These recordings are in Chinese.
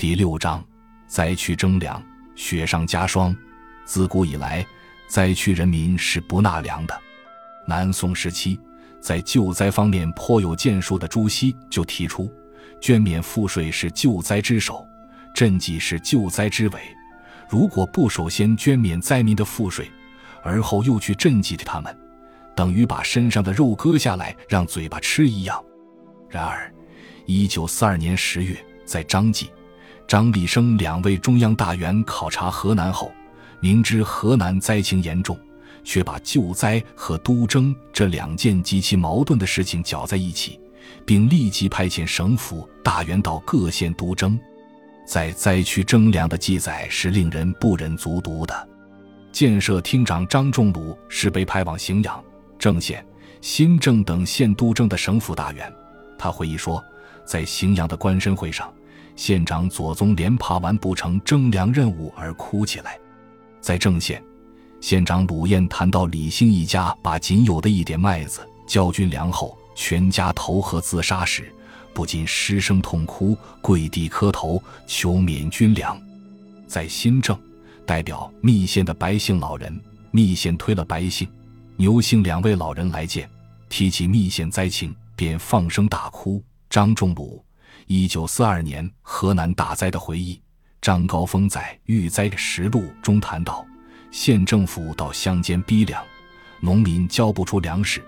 第六章，灾区征粮，雪上加霜。自古以来，灾区人民是不纳粮的。南宋时期，在救灾方面颇有建树的朱熹就提出，捐免赋税是救灾之首，赈济是救灾之尾。如果不首先捐免灾民的赋税，而后又去赈济他们，等于把身上的肉割下来让嘴巴吃一样。然而，一九四二年十月，在张继、张立生两位中央大员考察河南后，明知河南灾情严重，却把救灾和督征这两件极其矛盾的事情搅在一起，并立即派遣省府大员到各县督征。在灾区征粮的记载是令人不忍卒读的。建设厅长张仲鲁是被派往荥阳、郑县、新郑等县督征的省府大员。他回忆说，在荥阳的官绅会上，县长左宗连怕完不成征粮任务而哭起来。在郑县，县长鲁彦谈到李兴一家把仅有的一点麦子交军粮后，全家投河自杀时。不禁失声痛哭，跪地磕头求免军粮。在新郑，代表密县的白姓老人，密县推了白姓、牛姓两位老人来见，提起密县灾情，便放声大哭。张仲鲁，一九四二年河南大灾的回忆。张高峰在《遇灾实录》中谈到，县政府到乡间逼粮，农民交不出粮食，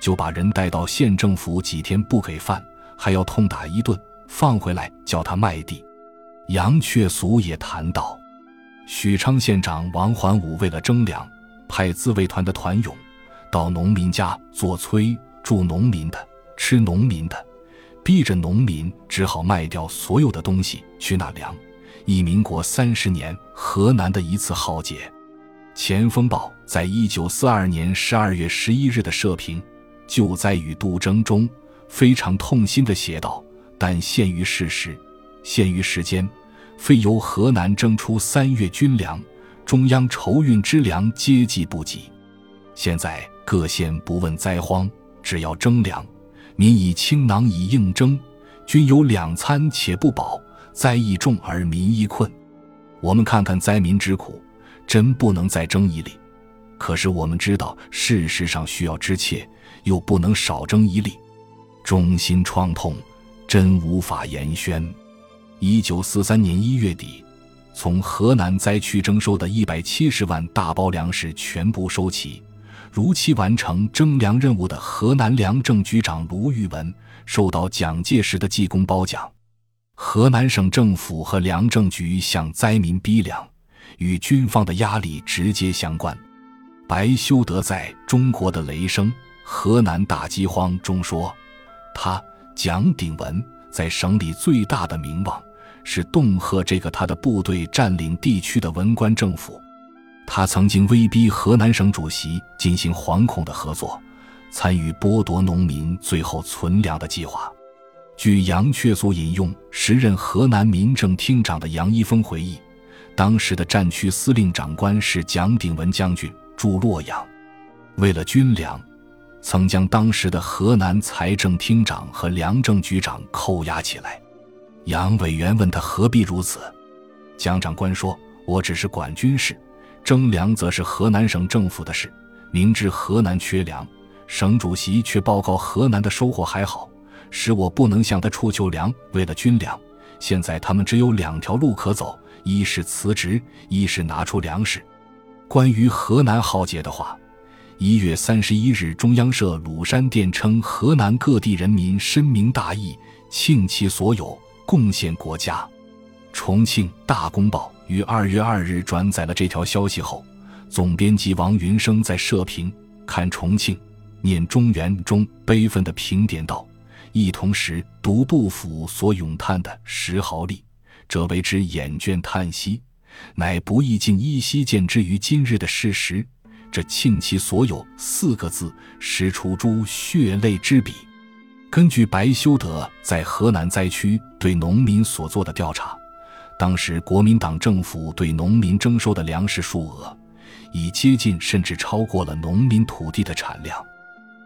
就把人带到县政府，几天不给饭。还要痛打一顿，放回来叫他卖地。杨确俗也谈到，许昌县长王环武为了征粮，派自卫团的团勇到农民家做催，助农民的，吃农民的，逼着农民只好卖掉所有的东西去纳粮。一民国三十年河南的一次浩劫。《前锋报》在一九四二年十二月十一日的社评《救灾与督征》中。非常痛心地写道：“但限于事实，限于时间，非由河南征出三月军粮，中央筹运之粮接济不及。现在各县不问灾荒，只要征粮，民以轻囊以应征，均有两餐且不饱，灾亦重而民亦困。我们看看灾民之苦，真不能再征一粒。可是我们知道事实上需要之切，又不能少征一粒。”中心创痛，真无法言宣。一九四三年一月底，从河南灾区征收的一百七十万大包粮食全部收齐，如期完成征粮任务的河南粮政局长卢玉文受到蒋介石的记功褒奖。河南省政府和粮政局向灾民逼粮，与军方的压力直接相关。白修德在《中国的雷声：河南大饥荒》中说。他蒋鼎文在省里最大的名望是恫吓这个他的部队占领地区的文官政府。他曾经威逼河南省主席进行惶恐的合作，参与剥夺农民最后存粮的计划。据杨确所引用时任河南民政厅长的杨一峰回忆，当时的战区司令长官是蒋鼎文将军，驻洛阳，为了军粮。曾将当时的河南财政厅长和粮政局长扣押起来。杨委员问他何必如此，蒋长官说：“我只是管军事，征粮则是河南省政府的事。明知河南缺粮，省主席却报告河南的收获还好，使我不能向他出求粮。为了军粮，现在他们只有两条路可走：一是辞职，一是拿出粮食。关于河南浩劫的话。”一月三十一日，中央社鲁山电称，河南各地人民深明大义，倾其所有，贡献国家。重庆《大公报》于二月二日转载了这条消息后，总编辑王云生在社评《看重庆，念中原》中悲愤的评点道：“一同时读杜甫所咏叹的石壕吏，者为之眼倦叹息，乃不易尽依稀见之于今日的事实。”这庆其所有四个字，实出诸血泪之笔。根据白修德在河南灾区对农民所做的调查，当时国民党政府对农民征收的粮食数额，已接近甚至超过了农民土地的产量。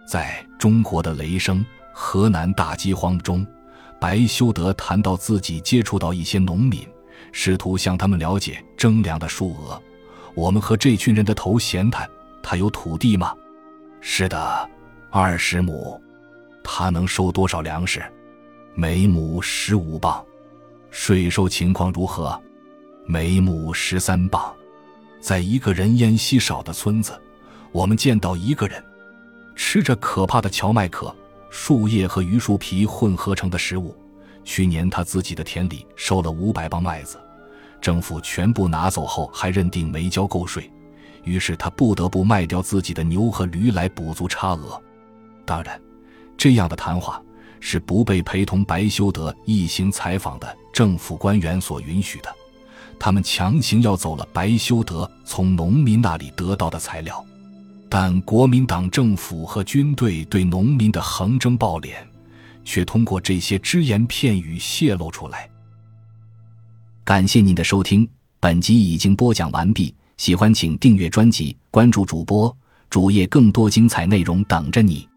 在中国的雷声河南大饥荒中，白修德谈到自己接触到一些农民，试图向他们了解征粮的数额。我们和这群人的头闲谈：他有土地吗？是的，二十亩。他能收多少粮食？每亩十五磅。税收情况如何？每亩十三磅。在一个人烟稀少的村子，我们见到一个人吃着可怕的荞麦壳、树叶和榆树皮混合成的食物。去年他自己的田里收了五百磅麦子，政府全部拿走后还认定没交够税，于是他不得不卖掉自己的牛和驴来补足差额。当然，这样的谈话是不被陪同白修德一行采访的政府官员所允许的。他们强行要走了白修德从农民那里得到的材料，但国民党政府和军队对农民的横征暴敛，却通过这些只言片语泄露出来。感谢您的收听，本集已经播讲完毕。喜欢请订阅专辑，关注主播主页，更多精彩内容等着你。